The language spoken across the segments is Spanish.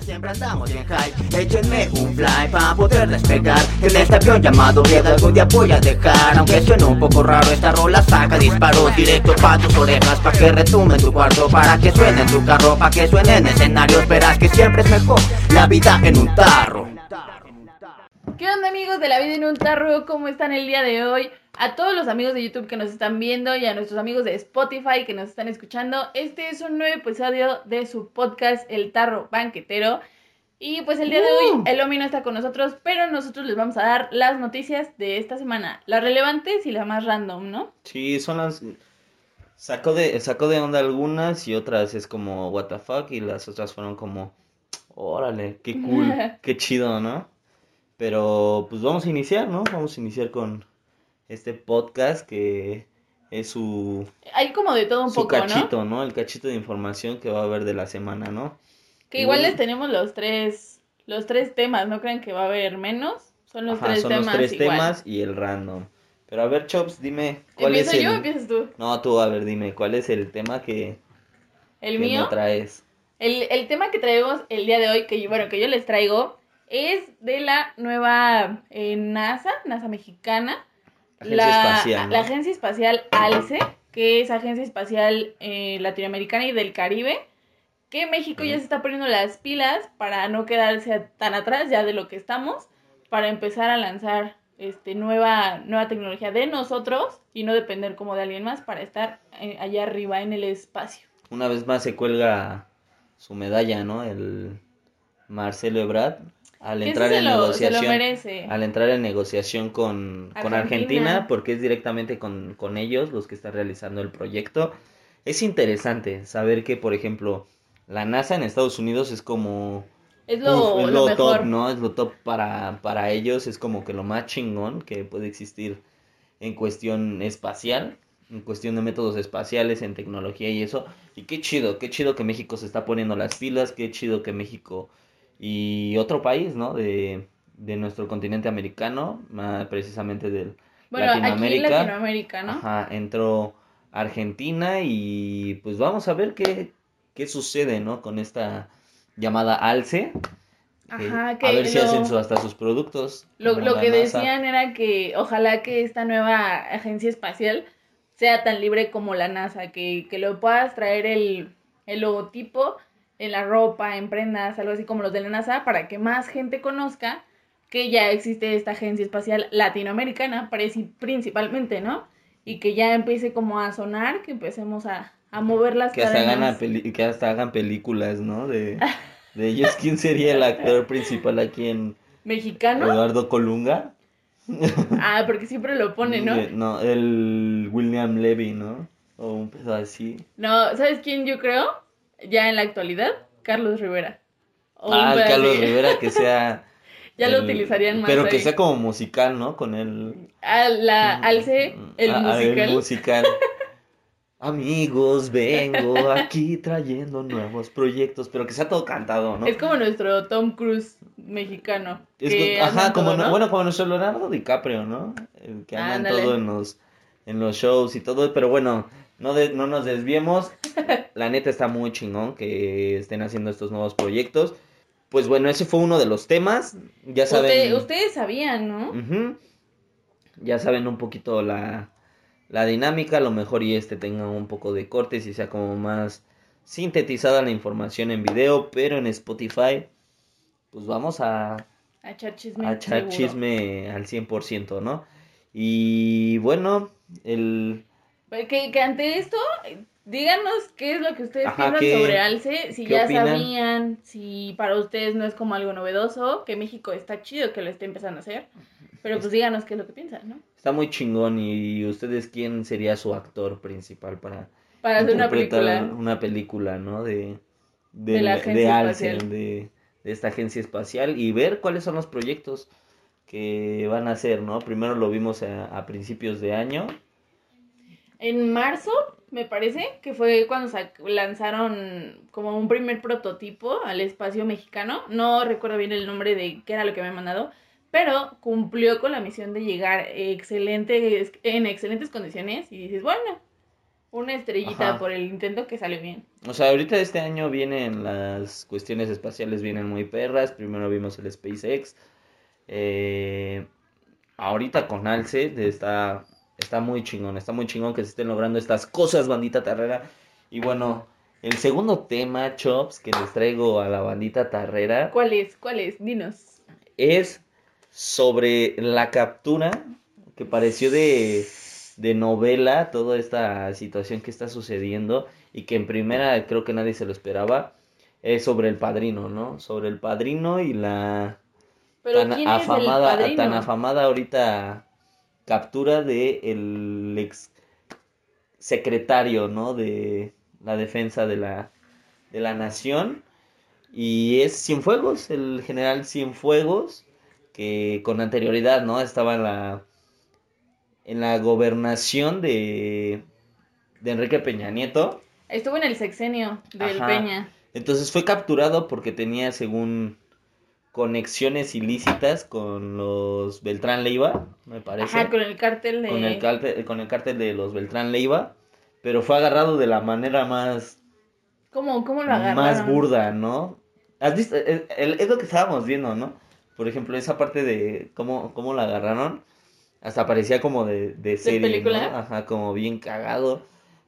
Siempre andamos en high, échenme un fly para poder despegar. En este avión llamado vida algún día voy a dejar. Aunque suene un poco raro esta rola saca disparos Directo pa' tus orejas. Pa' que retume tu cuarto Para que suene en tu carro, pa' que suene en escenarios Verás que siempre es mejor la vida en un tarro. ¿Qué onda amigos de la vida en un tarro? ¿Cómo están el día de hoy? A todos los amigos de YouTube que nos están viendo y a nuestros amigos de Spotify que nos están escuchando, este es un nuevo episodio de su podcast El Tarro Banquetero. Y pues el día de hoy Uh. el Omi no está con nosotros, pero nosotros les vamos a dar las noticias de esta semana, las relevantes y las más random, ¿no? Sí, son las... Sacó de, sacó de onda algunas y otras es como what the fuck y las otras fueron como órale, qué cool, qué chido, ¿no? Pero pues vamos a iniciar, ¿no? Vamos a iniciar con este podcast que es su, Hay como de todo un su cachito, ¿no? El cachito de información que va a haber de la semana, ¿no? Que igual les tenemos los tres, los tres temas, no crean que va a haber menos, son los Ajá, tres son temas los tres igual. temas y el random. Pero a ver, Chops, dime, ¿cuál ¿Empiezo es el... yo o empiezas tú? No, tú, a ver, dime, ¿cuál es el tema que, ¿El que mío? me traes? El, el tema que traemos el día de hoy, que yo, bueno, que yo les traigo, es de la nueva eh, NASA, NASA mexicana. Agencia la, espacial, ¿no? la Agencia Espacial ALCE, que es Agencia Espacial eh, Latinoamericana y del Caribe, que México ya se está poniendo las pilas para no quedarse tan atrás ya de lo que estamos, para empezar a lanzar este nueva, nueva tecnología de nosotros y no depender como de alguien más para estar eh, allá arriba en el espacio. Una vez más se cuelga su medalla, ¿no? El Marcelo Ebrard al entrar en lo- negociación al entrar en negociación con, con Argentina. Argentina porque es directamente con, con ellos los que están realizando el proyecto. Es interesante saber que, por ejemplo, la NASA en Estados Unidos es como Es lo, Uf, es lo lo mejor. top, ¿no? Es lo top para, para ellos, es como que lo más chingón que puede existir en cuestión espacial, en cuestión de métodos espaciales, en tecnología y eso. Y qué chido, qué chido que México se está poniendo las pilas, qué chido que México y otro país, ¿no? De, de nuestro continente americano, más precisamente del Bueno, aquí en Latinoamérica. Latinoamérica, ¿no? Ajá, entró Argentina y pues vamos a ver qué, qué sucede, ¿no? Con esta llamada ALCE. Ajá, que a ver si hacen su- hasta sus productos. Lo, lo que NASA. decían era que ojalá que esta nueva agencia espacial sea tan libre como la NASA, que, que lo puedas traer el, el logotipo en la ropa, en prendas, algo así como los de la NASA, para que más gente conozca que ya existe esta agencia espacial latinoamericana, principalmente, ¿no? Y que ya empiece como a sonar, que empecemos a, a mover las Que hasta, hagan que hasta hagan películas, ¿no? De, de ellos. ¿Quién sería el actor principal aquí en ¿Mexicano? Eduardo Colunga? Ah, porque siempre lo pone, ¿no? No, el William Levy, ¿no? O un pedo así. No, ¿sabes quién yo creo? Ya en la actualidad, Carlos Rivera. O ah, el Carlos de- Rivera que sea... Ya lo utilizarían más Pero que sea como musical, ¿no? Con el... A la alce, el Ah, ah, musical. musical. Amigos, vengo aquí trayendo nuevos proyectos, pero que sea todo cantado, ¿no? Es como nuestro Tom Cruise mexicano. Es que ajá, como, todo, ¿no? bueno, como nuestro Leonardo DiCaprio, ¿no? El que anda en Ándale. todo en los, en los shows y todo, pero bueno, no, de- no nos desviemos. La neta está muy chingón que estén haciendo estos nuevos proyectos. Pues bueno, ese fue uno de los temas. Ya saben. Usted- ustedes sabían, ¿no? Ya saben un poquito la, la dinámica, a lo mejor y este tenga un poco de cortes y sea como más sintetizada la información en video, pero en Spotify, pues vamos a, A echar chisme. a echar chisme al 100%, ¿no? Y bueno, el... Que, que ante esto, eh, díganos qué es lo que ustedes Ajá, piensan ¿qué- sobre Alce, si ya opinan? sabían, si para ustedes no es como algo novedoso, que México está chido que lo esté empezando a hacer, pero pues díganos qué es lo que piensan, ¿no? Está muy chingón y ustedes quién sería su actor principal para Para hacer una película. una película, ¿no? De, De del- la de espacial. de, de esta agencia espacial y ver cuáles son los proyectos que van a hacer, ¿no? Primero lo vimos a, a principios de año. En marzo, me parece, que fue cuando lanzaron como un primer prototipo al espacio mexicano. No recuerdo bien el nombre de qué era lo que me han mandado, pero cumplió con la misión de llegar excelente, en excelentes condiciones y dices, bueno, una estrellita Ajá. por el intento que salió bien. O sea, ahorita este año vienen las cuestiones espaciales, vienen muy perras. Primero vimos el SpaceX. Eh, ahorita con Alce está, está muy chingón, está muy chingón que se estén logrando estas cosas, bandita tarrera. Y bueno, el segundo tema, Chops, que les traigo a la bandita tarrera ¿Cuál es? ¿Cuál es? Dinos. es sobre la captura que pareció de, de novela, toda esta situación que está sucediendo y que en primera creo que nadie se lo esperaba, es sobre el padrino, ¿no? Sobre el padrino y la Pero tan ¿quién afamada, es el padrino? tan afamada ahorita captura de el ex secretario, ¿no? De la defensa de la, de la nación. Y es Cienfuegos, el general Cienfuegos, que con anterioridad, ¿no? Estaba en la, en la gobernación de, de Enrique Peña Nieto. Estuvo en el sexenio del Ajá. Peña. Entonces fue capturado porque tenía, según conexiones ilícitas con los Beltrán Leiva, me parece. Ajá, con el cártel de... con el cártel, con el cártel de los Beltrán Leiva, pero fue agarrado de la manera más, ¿Cómo, cómo lo agarraron? más burda, ¿no? ¿Has visto? Es, es lo que estábamos viendo, ¿no? Por ejemplo, esa parte de cómo, cómo la agarraron, hasta parecía como de, de serie, película? ¿no? Ajá, como bien cagado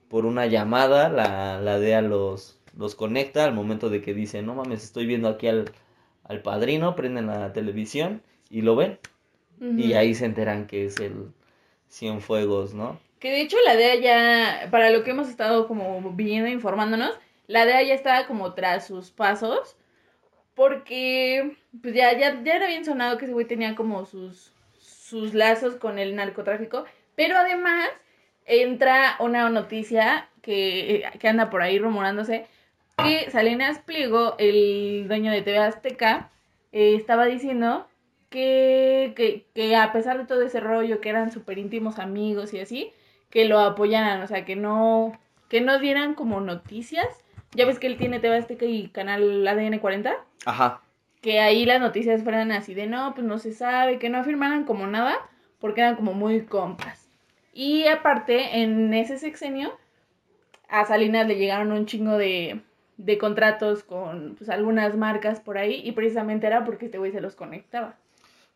por una llamada, la, la DEA los, los conecta al momento de que dice, no mames, estoy viendo aquí al, al padrino, prenden la televisión y lo ven. Y ahí se enteran que es el Cienfuegos, ¿no? Que de hecho la DEA ya, para lo que hemos estado como viendo informándonos, la DEA ya estaba como tras sus pasos, porque pues ya, ya, ya era bien sonado que ese güey tenía como sus, sus lazos con el narcotráfico, pero además entra una noticia que, que anda por ahí rumorándose, que Salinas Pliego, el dueño de TV Azteca, eh, estaba diciendo que, que, que a pesar de todo ese rollo, que eran súper íntimos amigos y así, que lo apoyaran, o sea, que no, que no dieran como noticias. Ya ves que él tiene TV Azteca y canal ADN 40, Ajá. que ahí las noticias fueran así de no, pues no se sabe, que no afirmaran como nada, porque eran como muy compas. Y aparte, en ese sexenio, a Salinas le llegaron un chingo de, de contratos con pues, algunas marcas por ahí, y precisamente era porque este güey se los conectaba.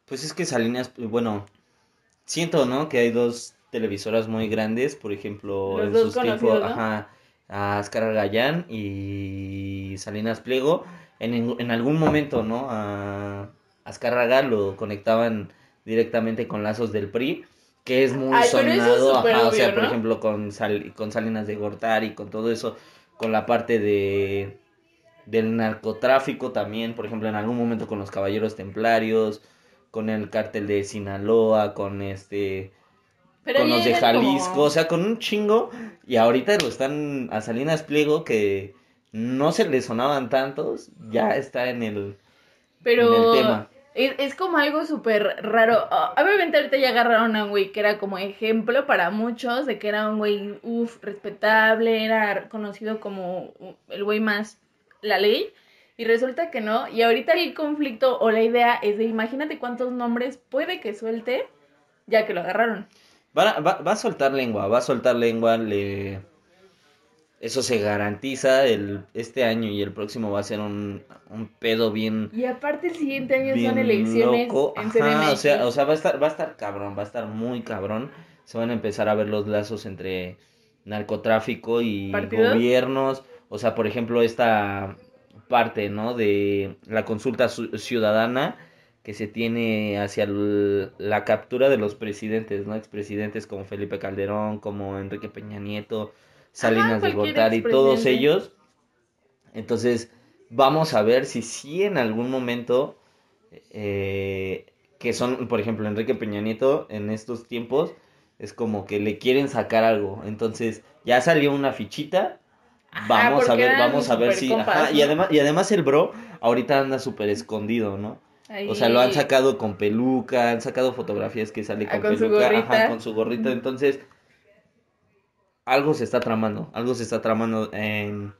Pues es que Salinas, bueno, siento, ¿no? Que hay dos televisoras muy grandes, por ejemplo, Los en sus tiempos, ¿no? ajá, a Ascar Gallán y Salinas Pliego, en, en- algún momento, ¿no? A Azcárraga lo conectaban directamente con lazos del PRI, que es muy Ay, es sonado, ajá, o sea, por ejemplo, con, Sal- con Salinas de Gortari, con todo eso, con la parte de del narcotráfico también, por ejemplo, en algún momento con los caballeros templarios, con el cártel de Sinaloa, con este Pero con los de como- Jalisco, o sea, con un chingo y ahorita lo están a Salinas Pliego que no se le sonaban tantos, ya está en el Pero en el tema. Es, es como algo súper raro. Ah, Obviamente ahorita ya agarraron a un güey que era como ejemplo para muchos de que era un güey, uff, respetable, era conocido como el güey más la ley. Y resulta que no. Y ahorita el conflicto o la idea es de imagínate cuántos nombres puede que suelte ya que lo agarraron. Va, va, va a soltar lengua, va a soltar lengua, le... Eso se garantiza, el, este año y el próximo va a ser un, un pedo bien, Y aparte el siguiente año son elecciones loco. en Ajá, o sea, o sea, va a estar, va a estar cabrón, va a estar muy cabrón. Se van a empezar a ver los lazos entre narcotráfico y ¿Partidos? gobiernos. O sea, por ejemplo, esta parte, ¿no? De la consulta su- ciudadana que se tiene hacia el- la captura de los presidentes, ¿no? Expresidentes como Felipe Calderón, como Enrique Peña Nieto, Salinas de Gortari, todos ellos. Entonces, vamos a ver si sí en algún momento, eh, que son, por ejemplo, Enrique Peña Nieto en estos tiempos, es como que le quieren sacar algo. Entonces, ya salió una fichita. Ajá, Vamos a ver, vamos a ver si. ajá, y además, y además el bro ahorita anda súper escondido, ¿no? Ahí- O sea, lo han sacado con peluca, han sacado fotografías que sale Ah, con, su peluca, ajá, con su gorrita. Entonces, algo se está tramando, algo se está tramando en,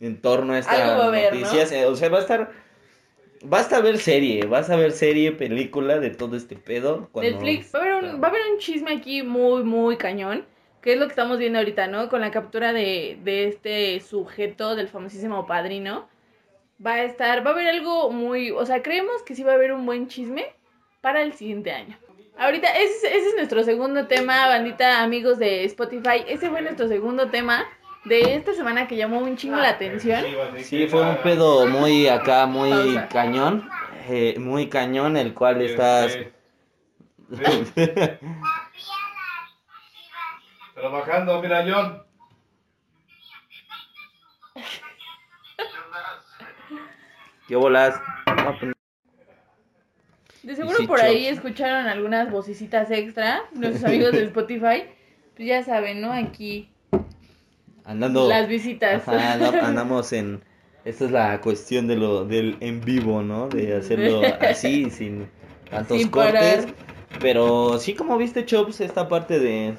en torno a estas a haber, ¿no? noticias. O sea, va a estar, vas a ver serie, vas a ver serie, película de todo este pedo. cuando- Netflix. Va a, haber un, va a haber un chisme aquí muy, muy cañón. que es lo que estamos viendo ahorita, ¿no? Con la captura de, de este sujeto del famosísimo padrino. Va a estar, va a haber algo muy, o sea, creemos que sí va a haber un buen chisme para el siguiente año. Ahorita, ese, ese es nuestro segundo tema, bandita, amigos de Spotify. Ese fue nuestro segundo tema de esta semana que llamó un chingo la atención. Sí, fue un pedo muy acá, muy Pausa. cañón. eh, muy cañón, el cual estás. Este, Trabajando, mira, John. ¿Qué bolas? De seguro por ahí escucharon algunas vocecitas extra, nuestros amigos de Spotify. Pues ya saben, ¿no? Aquí Andando. las visitas. Ajá, andamos en. Esta es la cuestión de lo del en vivo, ¿no? De hacerlo así, sin tantos Sin cortes. parar. Pero sí, como viste, Chops, esta parte de,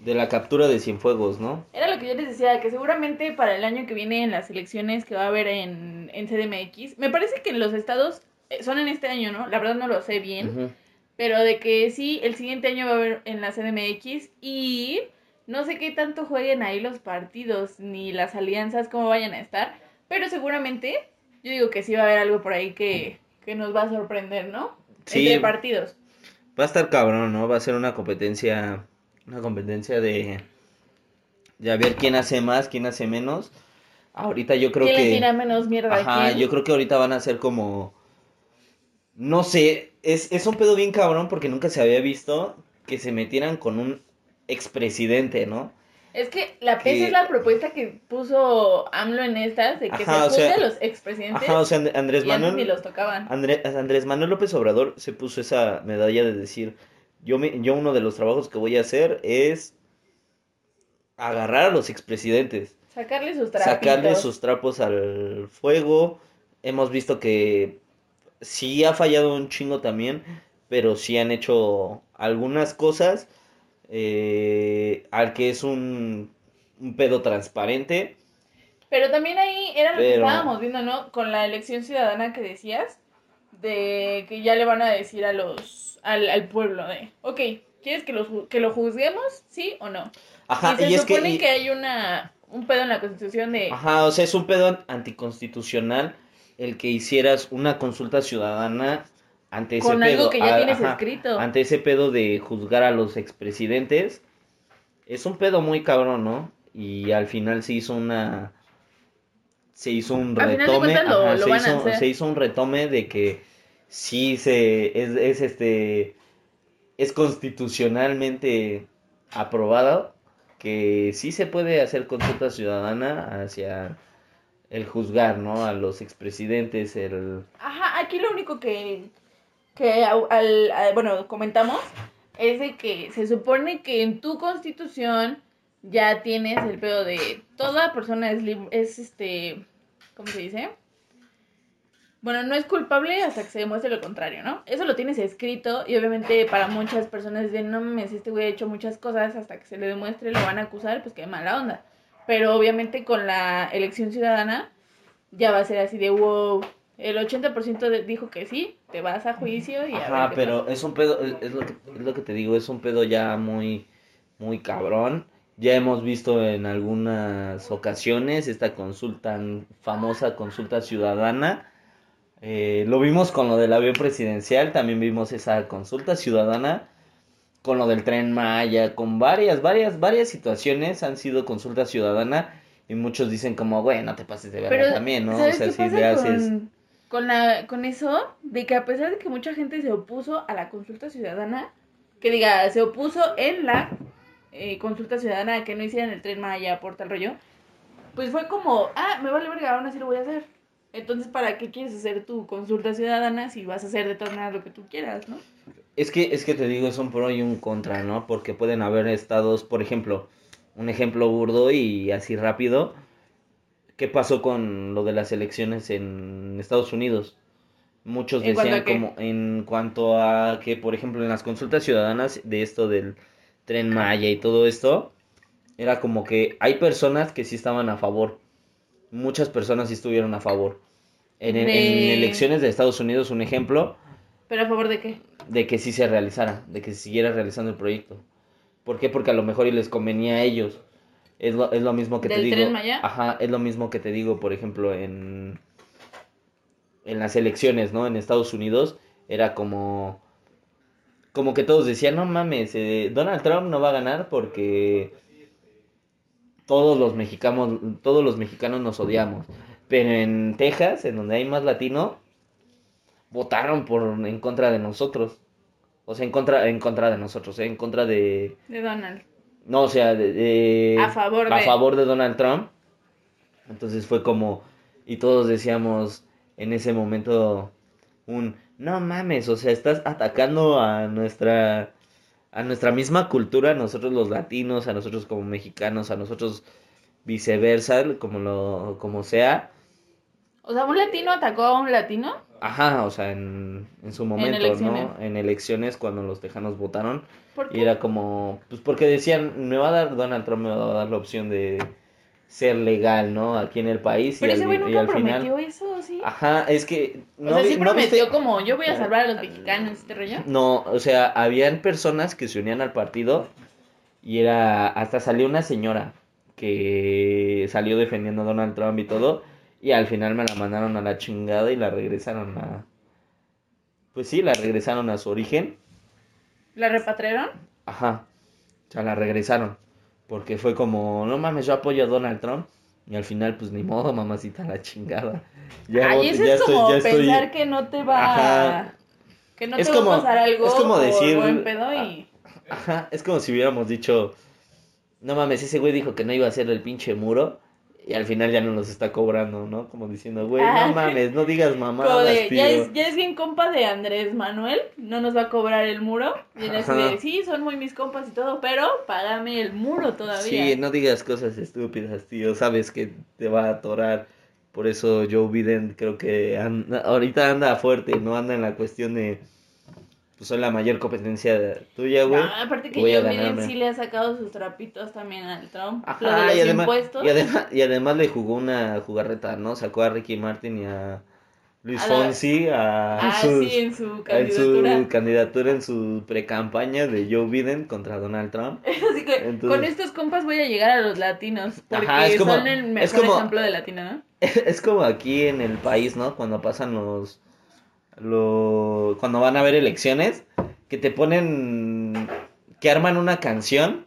de la captura de Cienfuegos, ¿no? Era lo que yo les decía, que seguramente para el año que viene en las elecciones que va a haber en, en CDMX, me parece que en los estados son en este año, ¿no? La verdad no lo sé bien, pero de que sí, el siguiente año va a haber en la CDMX y no sé qué tanto jueguen ahí los partidos ni las alianzas, cómo vayan a estar, pero seguramente yo digo que sí va a haber algo por ahí que, que nos va a sorprender, ¿no? Sí. Entre partidos. Va a estar cabrón, ¿no? Va a ser una competencia. Una competencia de. De a ver quién hace más, quién hace menos. Ahorita yo creo ¿Quién que. le tira menos mierda Ajá, quién? yo creo que ahorita van a ser como. No sé, es, es un pedo bien cabrón porque nunca se había visto que se metieran con un expresidente, ¿no? Es que la que- PES es la propuesta que puso AMLO en estas, de que Ajá, se a los expresidentes Ajá, o sea, And- Andrés y antes ni Manuel. los tocaban. André- Andrés Manuel López Obrador se puso esa medalla de decir, yo, me, yo uno de los trabajos que voy a hacer es agarrar a los expresidentes, Sacarle sus trapitos. sacarle sus trapos al fuego. Hemos visto que sí ha fallado un chingo también, pero sí han hecho algunas cosas eh, al que es un, un pedo transparente. Pero también ahí era lo que estábamos viendo, ¿no? Con la elección ciudadana que decías, de que ya le van a decir a los, al, al pueblo de, ok, ¿quieres que, los, ju- que lo juzguemos? ¿Sí o no? Ajá, y se y es que... supone y- que hay una, un pedo en la constitución de... Ajá, o sea, es un pedo anticonstitucional el que hicieras una consulta ciudadana ante ese pedo. que ya tienes ajá, escrito. Ante ese pedo de juzgar a los expresidentes. Es un pedo muy cabrón, ¿no? Y al final se hizo una. Se hizo un Al retome. cuentas lo- ajá, lo se, van a hizo, hacer. se hizo un retome de que sí se. Es, es este. Es constitucionalmente aprobado que sí se puede hacer consulta ciudadana hacia el juzgar, ¿no? A los expresidentes, el... Ajá, aquí lo único que, que al, bueno, comentamos es de que se supone que en tu constitución ya tienes el pedo de toda persona es, es este, ¿cómo se dice? Bueno, no es culpable hasta que se demuestre lo contrario, ¿no? Eso lo tienes escrito y obviamente para muchas personas de no mames, este güey ha hecho muchas cosas hasta que se le demuestre lo van a acusar, pues qué mala onda. Pero obviamente con la elección ciudadana ya va a ser así de wow, el 80% de- dijo que sí, te vas a juicio y a Ajá, ver qué pero pasa. es un pedo, es, es lo que, es lo que te digo, es un pedo ya muy, muy cabrón. Ya hemos visto en algunas ocasiones esta consulta, famosa consulta ciudadana. Eh, lo vimos con lo del avión presidencial, también vimos esa consulta ciudadana con lo del tren Maya, con varias, varias, varias situaciones han sido consulta ciudadana y muchos dicen como, güey, no te pases de verga Pero, también, ¿no? O ¿sabes sea, qué si pasa le haces... con, con, la, con eso? De que a pesar de que mucha gente se opuso a la consulta ciudadana, que diga, se opuso en la eh, consulta ciudadana que no hicieran el tren Maya por tal rollo, pues fue como, ah, me vale verga, aún así lo voy a hacer. Entonces, ¿para qué quieres hacer tu consulta ciudadana si vas a hacer de todas maneras lo que tú quieras, no? Es que, es que te digo, es un pro y un contra, ¿no? Porque pueden haber estados, por ejemplo, un ejemplo burdo y así rápido. ¿Qué pasó con lo de las elecciones en Estados Unidos? Muchos ¿En cuanto decían como en cuanto a que, por ejemplo, en las consultas ciudadanas de esto del tren Maya y todo esto, era como que hay personas que sí estaban a favor. Muchas personas sí estuvieron a favor. En, en- en De- elecciones de Estados Unidos, un ejemplo, ¿Pero a favor de qué? De que sí se realizara, de que se siguiera realizando el proyecto. ¿Por qué? Porque a lo mejor y les convenía a ellos. Es lo, es lo mismo que te ¿Del digo. Tren Maya? Ajá, es lo mismo que te digo, por ejemplo, en, en las elecciones, ¿no? En Estados Unidos era como, como que todos decían, no mames, eh, Donald Trump no va a ganar porque todos los mexicanos, todos los mexicanos nos odiamos. Pero en Texas, en donde hay más latino, votaron por en contra de nosotros. O sea, en contra, en contra de nosotros, ¿eh? en contra de... De Donald. No, o sea, de, de- A favor a de- favor de Donald Trump. Entonces fue como, y todos decíamos en ese momento un, no mames, o sea, estás atacando a nuestra, a nuestra misma cultura, a nosotros los latinos, a nosotros como mexicanos, a nosotros viceversa, como lo, como sea. O sea, un latino atacó a un latino. Ajá, o sea, en, en su momento, elecciones. ¿no? En elecciones cuando los tejanos votaron. ¿Por Y qué? era como, pues porque decían, me va a dar Donald Trump, me va a dar la opción de ser legal, ¿no? Aquí en el país. Pero y ese al, güey y nunca al prometió final... eso, ¿sí? Ajá, es que... o sea, sí prometió viste- como yo voy a salvar a los mexicanos, este rollo. No, o sea, habían personas que se unían al partido y era, hasta salió una señora que salió defendiendo a Donald Trump y todo, y al final me la mandaron a la chingada y la regresaron a... Pues sí, la regresaron a su origen. ¿La repatriaron? Ajá. O sea, la regresaron. Porque fue como, no mames, yo apoyo a Donald Trump. Y al final, pues ni modo, mamacita, la chingada. Ya, Ay, eso ya es estoy- como ya estoy- pensar que no te va Ajá. que no Es te como- va a pasar algo es como decir- buen pedo y Ajá, es como si hubiéramos dicho, no mames, ese güey dijo que no iba a hacer el pinche muro. Y al final ya no los está cobrando, ¿no? Como diciendo, güey, no mames, no digas tío. ya es, ya es bien compa de Andrés Manuel, no nos va a cobrar el muro. Y él así Ajá. de, sí, son muy mis compas y todo, pero págame el muro todavía. Sí, no digas cosas estúpidas, tío. Sabes que te va a atorar. Por eso Joe Biden creo que anda- ahorita anda fuerte, no anda en la cuestión de... Pues soy la mayor competencia tuya, güey. No, aparte que Joe Biden sí le ha sacado sus trapitos también al Trump. Ajá, lo de los y además, impuestos. y además y además le jugó una jugarreta, ¿no? Sacó a Ricky Martin y a Luis A la- Fonsi a Ah, sus- sí, en su en candidatura. su candidatura en su precampaña de Joe Biden contra Donald Trump. Así que Entonces- con estos compas voy a llegar a los latinos. Porque Ajá, es como- son el mejor como- ejemplo de latino, ¿no? Es como aquí en el país, ¿no? Cuando pasan los, los... Cuando van a haber elecciones, que te ponen... Que arman una canción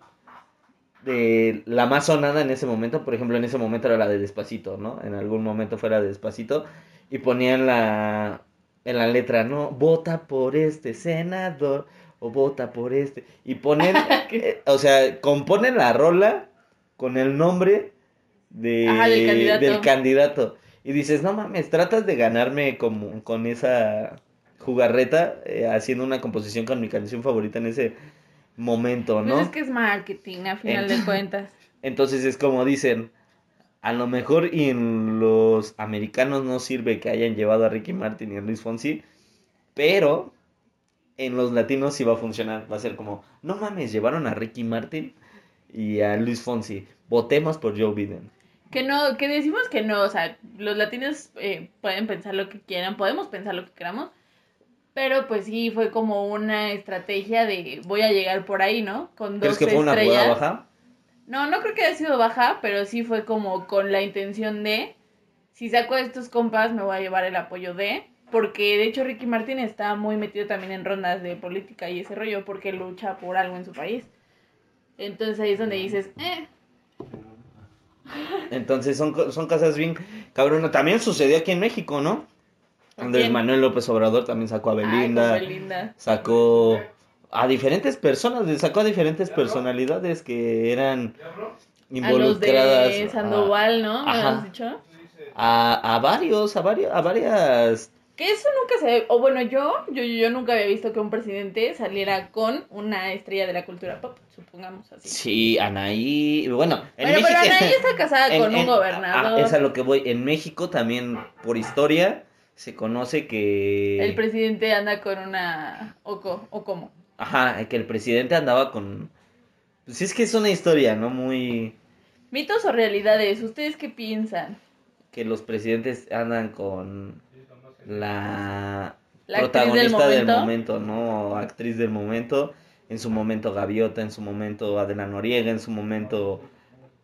de la más sonada en ese momento. Por ejemplo, en ese momento era la de Despacito, ¿no? En algún momento fue la de Despacito. Y ponían la... En la letra, ¿no? Vota por este senador o vota por este. Y ponen... eh, o sea, componen la rola con el nombre de, Ajá, del candidato. del candidato. Y dices, no mames, tratas de ganarme como, con esa jugarreta, eh, haciendo una composición con mi canción favorita en ese momento, ¿no? Pues es que es marketing, a final de Ent- cuentas. Entonces es como dicen, a lo mejor y en los americanos no sirve que hayan llevado a Ricky Martin y a Luis Fonsi, pero en los latinos sí va a funcionar. Va a ser como, no mames, llevaron a Ricky Martin y a Luis Fonsi. Votemos por Joe Biden. Que no, que decimos que no, o sea, los latinos eh, pueden pensar lo que quieran, podemos pensar lo que queramos, pero pues sí fue como una estrategia de voy a llegar por ahí, ¿no? Con dos ¿Crees que fue una estrellas. jugada baja? No, no creo que haya sido baja, pero sí fue como con la intención de, si saco a estos compas me voy a llevar el apoyo de, porque de hecho Ricky Martin está muy metido también en rondas de política y ese rollo, porque lucha por algo en su país. Entonces ahí es donde dices, eh, Entonces son, son cosas bien cabrón. También sucedió aquí en México, ¿no? ¿A Andrés quién? Manuel López Obrador también sacó a ay, Belinda. con Belinda. sacó a diferentes personas, sacó a diferentes personalidades que eran A los involucradas de Sandoval, ¿no? ¿Me Ajá. habías dicho? a, a varios, a varios, a varias Que eso nunca se... O bueno, yo, yo, yo nunca había visto que un presidente saliera con una estrella de la cultura pop, supongamos así. sí, Anaí, bueno, en Bueno, pero Anaí está casada en- con un en- gobernador. ah, es a lo que voy, en México también por historia se conoce que El presidente anda con una... ¿O, co- o cómo? ajá, que el presidente andaba con pues es que es una historia, ¿no? Muy Mitos o realidades, ¿ustedes qué piensan? que los presidentes andan con la, protagonista del del momento. ¿no? Actriz del momento. en su momento Gaviota, en su momento Adela Noriega, en su momento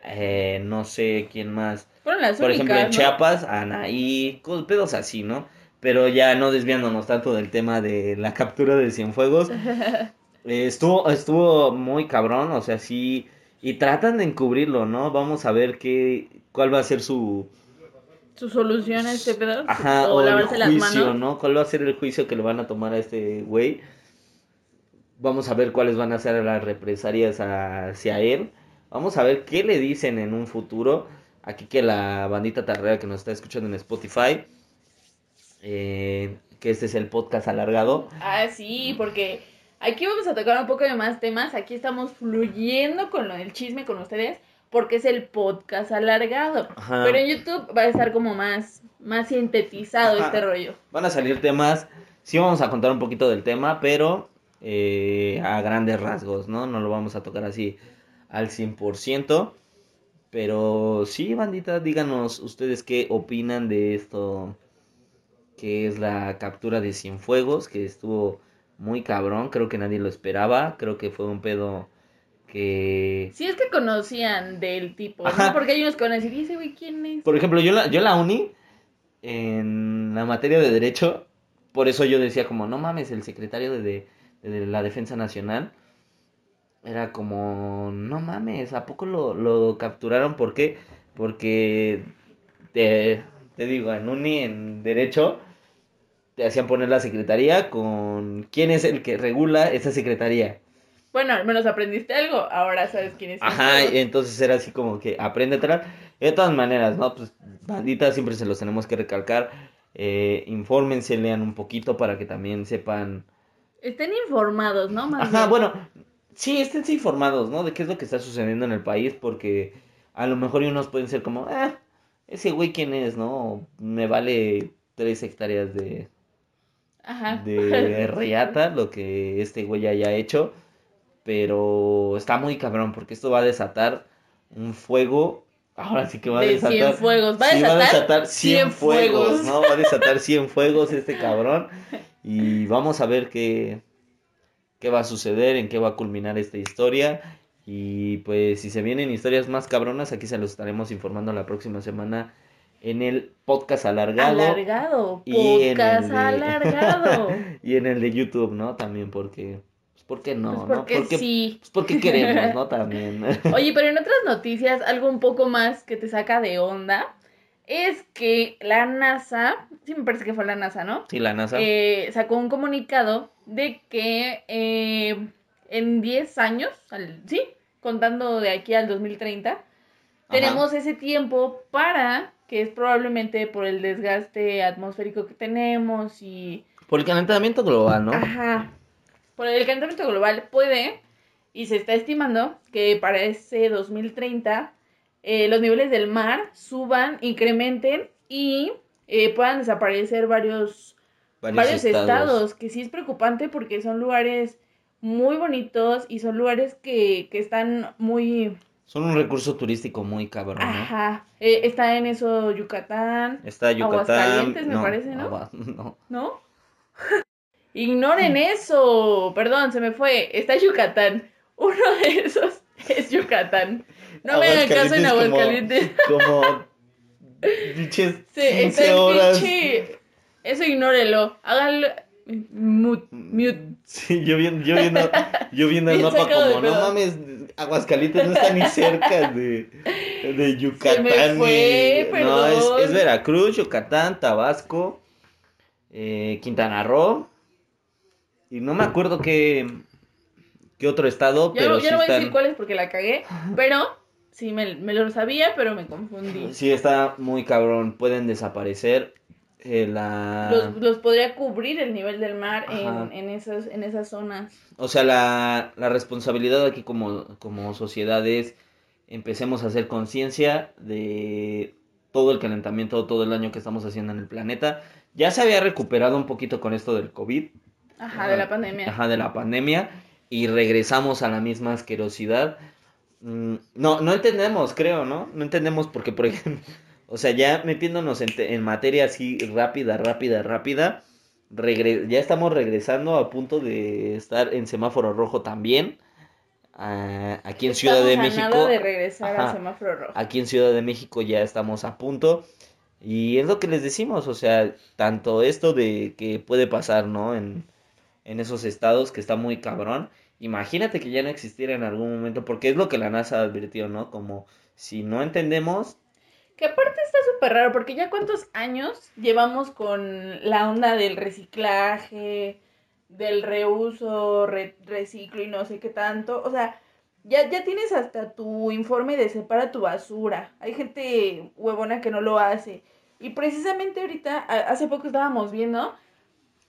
eh, no sé quién más. Por ejemplo, en ¿no? Chiapas, Anaí, pedos así, ¿no? Pero ya no desviándonos tanto del tema de la captura de Cienfuegos. eh, estuvo, estuvo muy cabrón, o sea, sí. Y tratan de encubrirlo, ¿no? Vamos a ver qué, cuál va a ser su, Su solución a este pedo. Ajá, o, o el las juicio, manos. ¿no? ¿Cuál va a ser el juicio que le van a tomar a este güey? Vamos a ver cuáles van a ser las represalias hacia él. Vamos a ver qué le dicen en un futuro. Aquí que la bandita tarrea que nos está escuchando en Spotify. eh, que este es el podcast alargado. Ah, sí, porque aquí vamos a tocar un poco de más temas. Aquí estamos fluyendo con lo del chisme con ustedes, porque es el podcast alargado. Ajá. Pero en YouTube va a estar como más, más sintetizado Ajá. este rollo. Van a salir temas. Sí vamos a contar un poquito del tema, pero eh, a grandes rasgos, ¿no? No lo vamos a tocar así al 100%. Pero sí, bandita, díganos ustedes qué opinan de esto que es la captura de Cienfuegos, que estuvo muy cabrón, creo que nadie lo esperaba, creo que fue un pedo que... Si es que conocían del tipo, Ajá. ¿no? Porque hay unos que van a decir, ¿y ese güey quién es? Por ejemplo, yo la, yo la uni, en la materia de derecho, por eso yo decía como, no mames, el secretario de, de- de la Defensa Nacional, era como, no mames, ¿a poco lo, lo capturaron? ¿Por qué? Porque, te, te digo, en uni, en derecho, te hacían poner la secretaría con quién es el que regula esa secretaría. Bueno, al menos aprendiste algo, ahora sabes quién es. Ajá, Cienfuegos. entonces era así como que aprende atrás. De todas maneras, ¿no? Pues bandita siempre se los tenemos que recalcar. Eh, infórmense, lean un poquito para que también sepan. Estén informados, ¿no? Más Ajá, bien. bueno, sí, esténse informados, ¿no? De qué es lo que está sucediendo en el país, porque a lo mejor y unos pueden ser como, ah, ese güey quién es, ¿no? Me vale tres hectáreas de, Ajá. de reata lo que este güey haya hecho. Pero está muy cabrón porque esto va a desatar un fuego. Ahora sí que va a De desatar. cien fuegos. Va a sí, desatar, 100 cien fuegos, fuegos. ¿no? Va a desatar 100 fuegos este cabrón. Y vamos a ver qué, qué va a suceder, en qué va a culminar esta historia. Y pues si se vienen historias más cabronas, aquí se los estaremos informando la próxima semana en el podcast alargado. Alargado. Y en Podcast el de- alargado. Y en el de YouTube, ¿no? También porque... ¿por qué no? Pues no? porque Porque, sí. pues porque queremos, ¿no? También. Oye, pero en otras noticias, algo un poco más que te saca de onda es que la NASA, sí me parece que fue la NASA, ¿no? Sí, la NASA. Eh, sacó un comunicado de que eh, en 10 años, al- sí, contando de aquí al 2030, tenemos ese tiempo para, que es probablemente por el desgaste atmosférico que tenemos y Por el calentamiento global, ¿no? Ajá. Por el calentamiento global puede, y se está estimando que para ese 2030 eh, los niveles del mar suban, incrementen y eh, puedan desaparecer varios, varios, estados. que sí es preocupante porque son lugares muy bonitos y son lugares que, que están muy... Son un recurso turístico muy cabrón, ¿no? Ajá. Eh, está en eso Yucatán, Está Yucatán. Aguascalientes, me parece, ¿no? Agua- no. ¿no? Ignoren eso. Perdón, se me fue. Está Yucatán. Uno de esos es Yucatán. No me hagan caso en Aguascalientes como-. Pinches Sí, 15 está horas. pinche. Eso ignórelo. Háganlo. Mute. Mute. Sí, yo viendo, yo viendo, yo viendo el Bien mapa como, no mames, Aguascalientes no está ni cerca de, de Yucatán. Se me fue, ni- No, es, es Veracruz, Yucatán, Tabasco, eh, Quintana Roo. Y no me acuerdo qué, qué otro estado, Ya, pero no, sí no voy a decir cuál es porque la cagué. Pero sí, me, me lo sabía, pero me confundí. Sí, está muy cabrón, pueden desaparecer. eh, la... Los, los podría cubrir el nivel del mar en, en, esas, en esas zonas. O sea, la, la responsabilidad aquí como, como sociedad es empecemos a hacer conciencia de todo el calentamiento, todo el daño que estamos haciendo en el planeta. Ya se había recuperado un poquito con esto del COVID, Ajá, de la pandemia. ajá, de la pandemia, y regresamos a la misma asquerosidad. Mm, No, no entendemos, creo, ¿no? No entendemos porque, por ejemplo, o sea, ya metiéndonos en, en materia así rápida, rápida, rápida, regre- ya estamos regresando a punto de estar en semáforo rojo también. Aquí en Ciudad de a México. nada de regresar Ajá. al semáforo rojo. Aquí en Ciudad de México ya estamos a punto. Y es lo que les decimos, o sea, tanto esto de que puede pasar, ¿no? En, en esos estados que está muy cabrón. Imagínate que ya no existiera en algún momento, porque es lo que la NASA advirtió, ¿no? Como si no entendemos, Que aparte está súper raro, porque ya cuántos años llevamos con la onda del reciclaje, del reuso, re- reciclo y no sé qué tanto. O sea, ya, ya tienes hasta tu informe de separa tu basura. Hay gente huevona que no lo hace. Y precisamente ahorita, hace poco estábamos viendo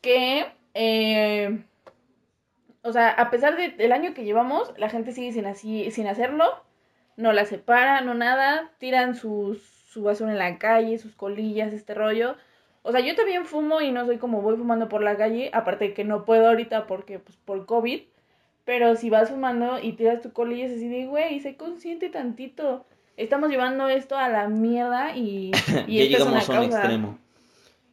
que, eh, o sea, a pesar de- del año que llevamos, la gente sigue sin, así, sin hacerlo no la separan, no nada, tiran sus, su basura en la calle, sus colillas, este rollo. O sea, yo también fumo y no soy como voy fumando por la calle, aparte de que no puedo ahorita porque, pues, por COVID. Pero si vas fumando y tiras tu colilla, es así de, güey, sé consciente tantito. Estamos llevando esto a la mierda y, y ya esta es una llegamos a un causa. extremo.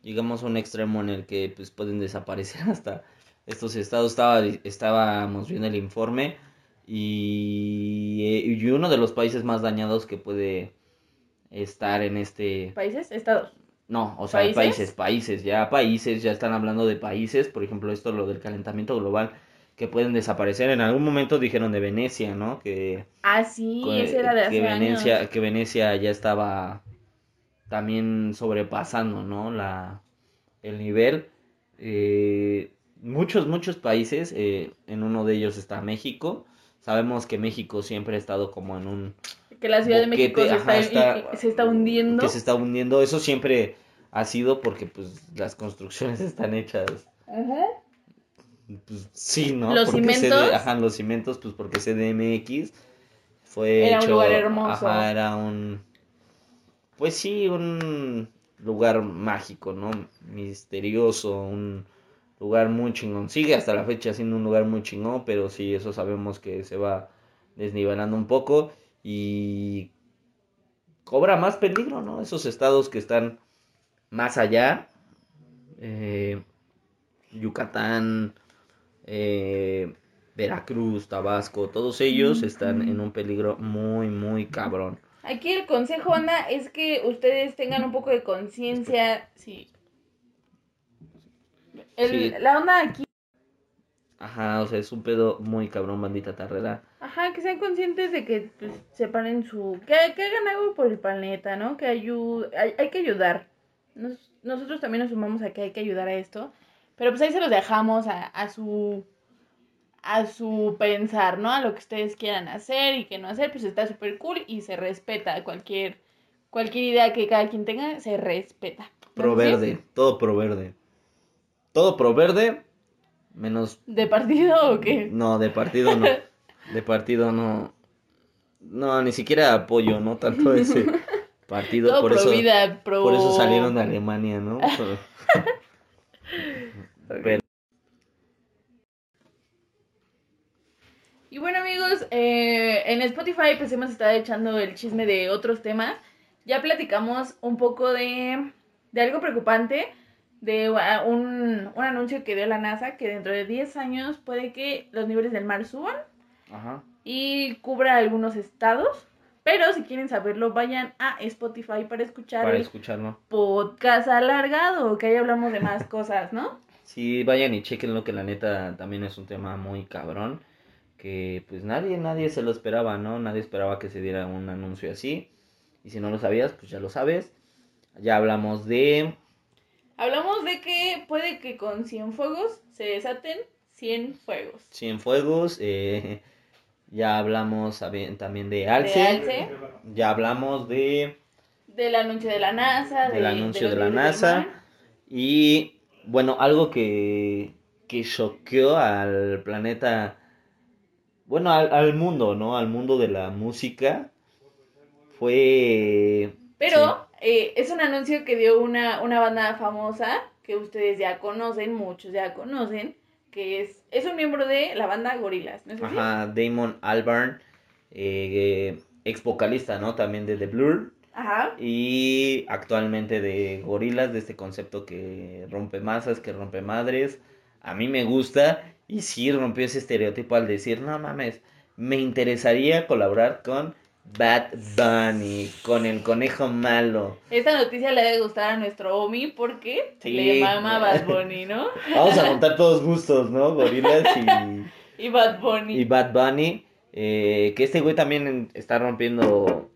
Llegamos a un extremo en el que pues pueden desaparecer hasta estos estados. Estaba, estábamos viendo el informe y, eh, y uno de los países más dañados que puede estar en este... ¿Países? Estados. No, o sea, ¿Países? países, países, ya países, ya están hablando de países, por ejemplo, esto lo del calentamiento global, que pueden desaparecer. En algún momento dijeron de Venecia, ¿no? Que, Ah, sí, que- ese era de que hace Venecia, años. que Venecia ya estaba también sobrepasando, ¿no? La, el nivel. Eh, muchos, muchos países, eh, en uno de ellos está México. Sabemos que México siempre ha estado como en un Que la Ciudad de México se, ajá, está, está- se está hundiendo. que se está hundiendo. Eso siempre ha sido porque pues las construcciones están hechas. Ajá. Pues, sí, ¿no? Los Porque cimientos. CD ajá, los cimientos, pues porque CDMX fue Era un lugar hermoso. Ajá, era un... Pues sí, un lugar mágico, ¿no? Misterioso, un lugar muy chingón. Sigue hasta la fecha siendo un lugar muy chingón, pero sí, eso sabemos que se va desnivelando un poco y cobra más peligro, ¿no? Esos estados que están más allá, eh, Yucatán, eh, Veracruz, Tabasco, todos ellos están en un peligro muy, muy cabrón. Aquí el consejo, Ana, es que ustedes tengan un poco de conciencia. Sí. El- Sí. La onda aquí, Ajá, o sea, es un pedo muy cabrón, bandita tarrera. ajá, que sean conscientes de que pues, separen su. Que, que hagan algo por el planeta, ¿no? Que ayude. Hay, hay que ayudar. Nos- nosotros también nos sumamos a que hay que ayudar a esto. Pero pues ahí se los dejamos a, a su. A su pensar, ¿no? A lo que ustedes quieran hacer y que no hacer, pues está súper cool y se respeta cualquier. Cualquier idea que cada quien tenga, se respeta. Pro verde, todo pro verde. Todo pro verde, menos... ¿De partido o qué? No, de partido no. De partido no. No, ni siquiera apoyo, ¿no? Tanto ese partido. Todo por pro eso, vida, pro... por eso salieron de Alemania, ¿no? Pero- Y bueno amigos, eh, en Spotify pues hemos estado echando el chisme de otros temas. Ya platicamos un poco de, de algo preocupante, de uh, un, un anuncio que dio la NASA, que dentro de 10 años puede que los niveles del mar suban Ajá. y cubra algunos estados. Pero si quieren saberlo, vayan a Spotify para escuchar Para el escucharlo. podcast alargado, que ahí hablamos de más cosas, ¿no? Sí, vayan y chequenlo, que la neta también es un tema muy cabrón. Que pues nadie, nadie se lo esperaba, ¿no? Nadie esperaba que se diera un anuncio así. Y si no lo sabías, pues ya lo sabes. Ya hablamos de. Hablamos de que puede que con Cienfuegos se desaten 100 fuegos. Cienfuegos. Eh, ya hablamos también de Alce. De Alce, Ya hablamos de. del anuncio de la NASA, Del de- anuncio los de la NASA. Y bueno, algo que, que choqueó al planeta, bueno, al, al mundo, ¿no? Al mundo de la música, fue... Pero eh, es un anuncio que dio una, una banda famosa que ustedes ya conocen, muchos ya conocen, que es, es un miembro de la banda Gorilas, ¿no es así? Ajá, Damon Albarn, eh, ex vocalista, ¿no? También de The Blur. Ajá. Y actualmente de gorilas, de este concepto que rompe masas, que rompe madres. A mí me gusta y sí rompió ese estereotipo al decir, no mames, me interesaría colaborar con Bad Bunny, con el conejo malo. Esta noticia le debe gustar a nuestro Omi porque Sí. le mama Bad Bunny, ¿no? Vamos a contar todos gustos, ¿no? Gorilas y... Y Bad Bunny. Y Bad Bunny, eh, que este güey también está rompiendo,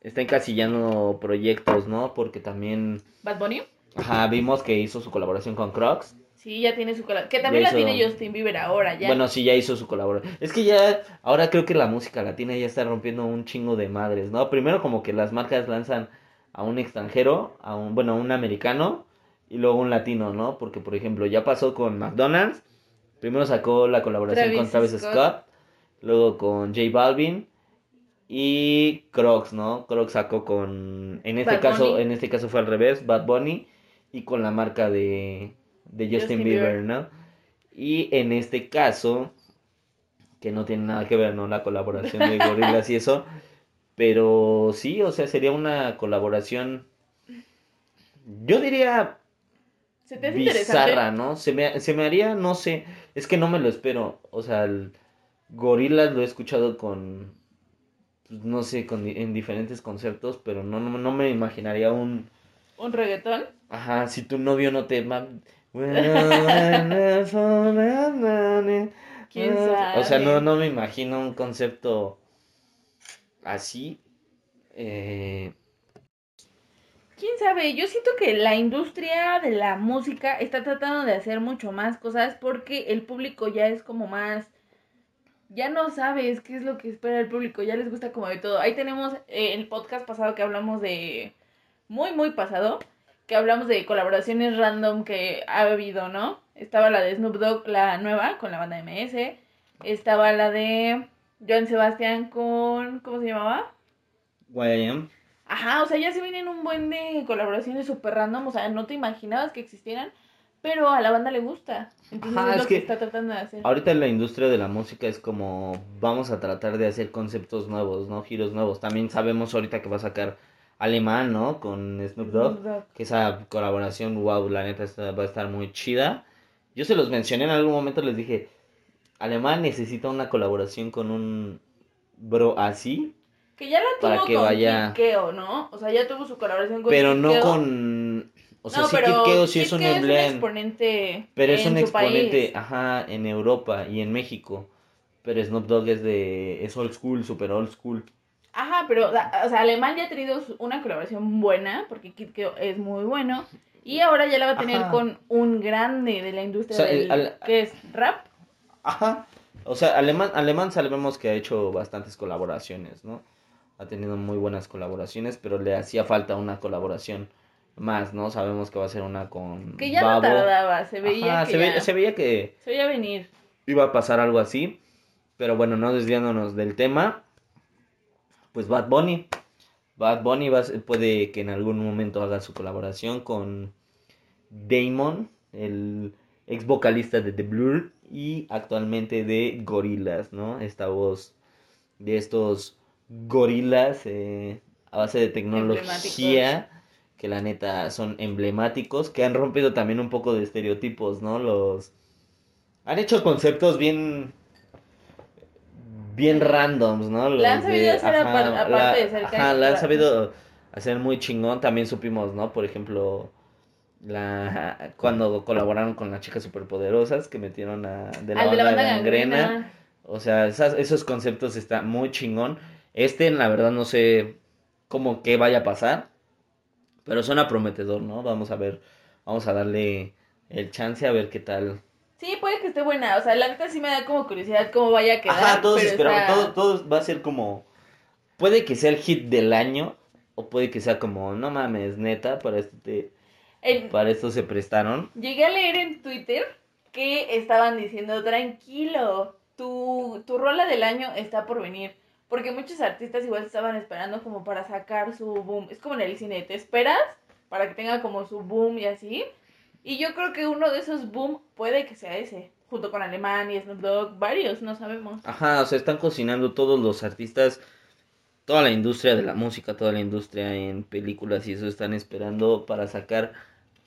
está encasillando proyectos, ¿no? Porque también, ¿Bad Bunny? ajá, vimos que hizo su colaboración con Crocs. Sí, ya tiene su cola. Que también Ya la hizo- tiene Justin Bieber ahora, ya. Bueno, sí, ya hizo su colaboración. Es que ya, ahora creo que la música latina ya está rompiendo un chingo de madres, ¿no? Primero como que las marcas lanzan a un extranjero, a un, bueno, a un americano y luego un latino, ¿no? Porque, por ejemplo, ya pasó con McDonald's. Primero sacó la colaboración Travis con Travis Scott. Scott. luego con J Balvin y Crocs, ¿no? Crocs sacó con, en este Bad caso, Bunny. en este caso fue al revés, Bad Bunny y con la marca de, de Justin, Justin Bieber, Bieber. ¿no? Y en este caso, que no tiene nada que ver, ¿no? La colaboración de Gorillaz y eso, pero sí, o sea, sería una colaboración, yo diría ¿Se te hace bizarra, ¿no? Se me, se me haría, no sé, es que no me lo espero. O sea, el Gorillaz lo he escuchado con, pues, no sé, con, en diferentes conceptos, pero no, no, no me imaginaría un, ¿Un reggaetón? ajá, si tu novio no te... ¿Quién O sea, sabe? no, no me imagino un concepto así. Eh, ¿Quién sabe? Yo siento que la industria de la música está tratando de hacer mucho más cosas porque el público ya es como más... Ya no sabes qué es lo que espera el público, ya les gusta como de todo. Ahí tenemos eh, el podcast pasado que hablamos de... Muy, muy pasado, que hablamos de colaboraciones random que ha habido, ¿no? Estaba la de Snoop Dogg, la nueva, con la banda MS. Estaba la de Joan Sebastián con... ¿Cómo se llamaba? YM. Ajá, o sea, ya se vienen un buen de colaboraciones super random, o sea, no te imaginabas que existieran, pero a la banda le gusta. Entonces Ajá, es es lo que, que- está tratando de hacer. Ahorita en la industria de la música es como vamos a tratar de hacer conceptos nuevos, ¿no? Giros nuevos. También sabemos ahorita que va a sacar Alemán, ¿no? Con Snoop Dogg. Snoop Dogg. Que esa colaboración, wow, la neta va a estar muy chida. Yo se los mencioné en algún momento, les dije, Alemán necesita una colaboración con un bro así, Que ya la para tuvo que con vaya- Kid Keo, ¿no? O sea, ya tuvo su colaboración con pero no con... O sea, no, sí pero Kid Keo sí es un emblema. exponente Pero es un exponente, país. ajá, en Europa y en México. Pero Snoop Dogg es de, es old school, super old school. Ajá, pero, o sea, Alemán ya ha tenido una colaboración buena, porque Kid Keo es muy bueno, y ahora ya la va a tener Ajá. con un grande de la industria O sea, del, al- que es rap. Ajá. O sea, Alemán, Alemán sabemos que ha hecho bastantes colaboraciones, ¿no? Ha tenido muy buenas colaboraciones, pero le hacía falta una colaboración más, ¿no? Sabemos que va a ser una con Que ya Babo. no tardaba, se veía Ajá, que se, ya- ve- se veía que se veía venir. iba a pasar algo así. Pero bueno, no desviándonos del tema. Pues Bad Bunny. Bad Bunny va puede que en algún momento haga su colaboración con Damon, el ex vocalista de The Blur y actualmente de Gorillaz, ¿no? Esta voz de estos gorilas eh, a base de tecnología que la neta son emblemáticos, que han rompido también un poco de estereotipos, ¿no? Los han hecho conceptos bien bien randoms, ¿no? La han Los sabido hacer ajá, aparte la- de ser ajá, la han sabido hacer muy chingón, también supimos, ¿no? Por ejemplo, la cuando colaboraron con las chicas superpoderosas que metieron a de la, Al de la banda gangrena. gangrena. O sea, esas- esos conceptos está muy chingón. Este, la verdad, no sé cómo qué vaya a pasar. Pero suena prometedor, ¿no? Vamos a ver. Vamos a darle el chance a ver qué tal. Sí, puede que esté buena. O sea, la neta sí me da como curiosidad cómo vaya a quedar. Ajá, todos esperamos. está- Todo, todo va a ser como. Puede que sea el hit del año. O puede que sea como, no mames, neta, para esto, te- En- para esto se prestaron. Llegué a leer en Twitter que estaban diciendo, tranquilo, tu, tu rola del año está por venir. Porque muchos artistas igual estaban esperando como para sacar su boom. Es como en el cine, te esperas para que tenga como su boom y así. Y yo creo que uno de esos boom puede que sea ese. Junto con Alemán y Snoop Dogg, varios, no sabemos. Ajá, o sea, están cocinando todos los artistas. toda la industria de la música, toda la industria en películas y eso están esperando para sacar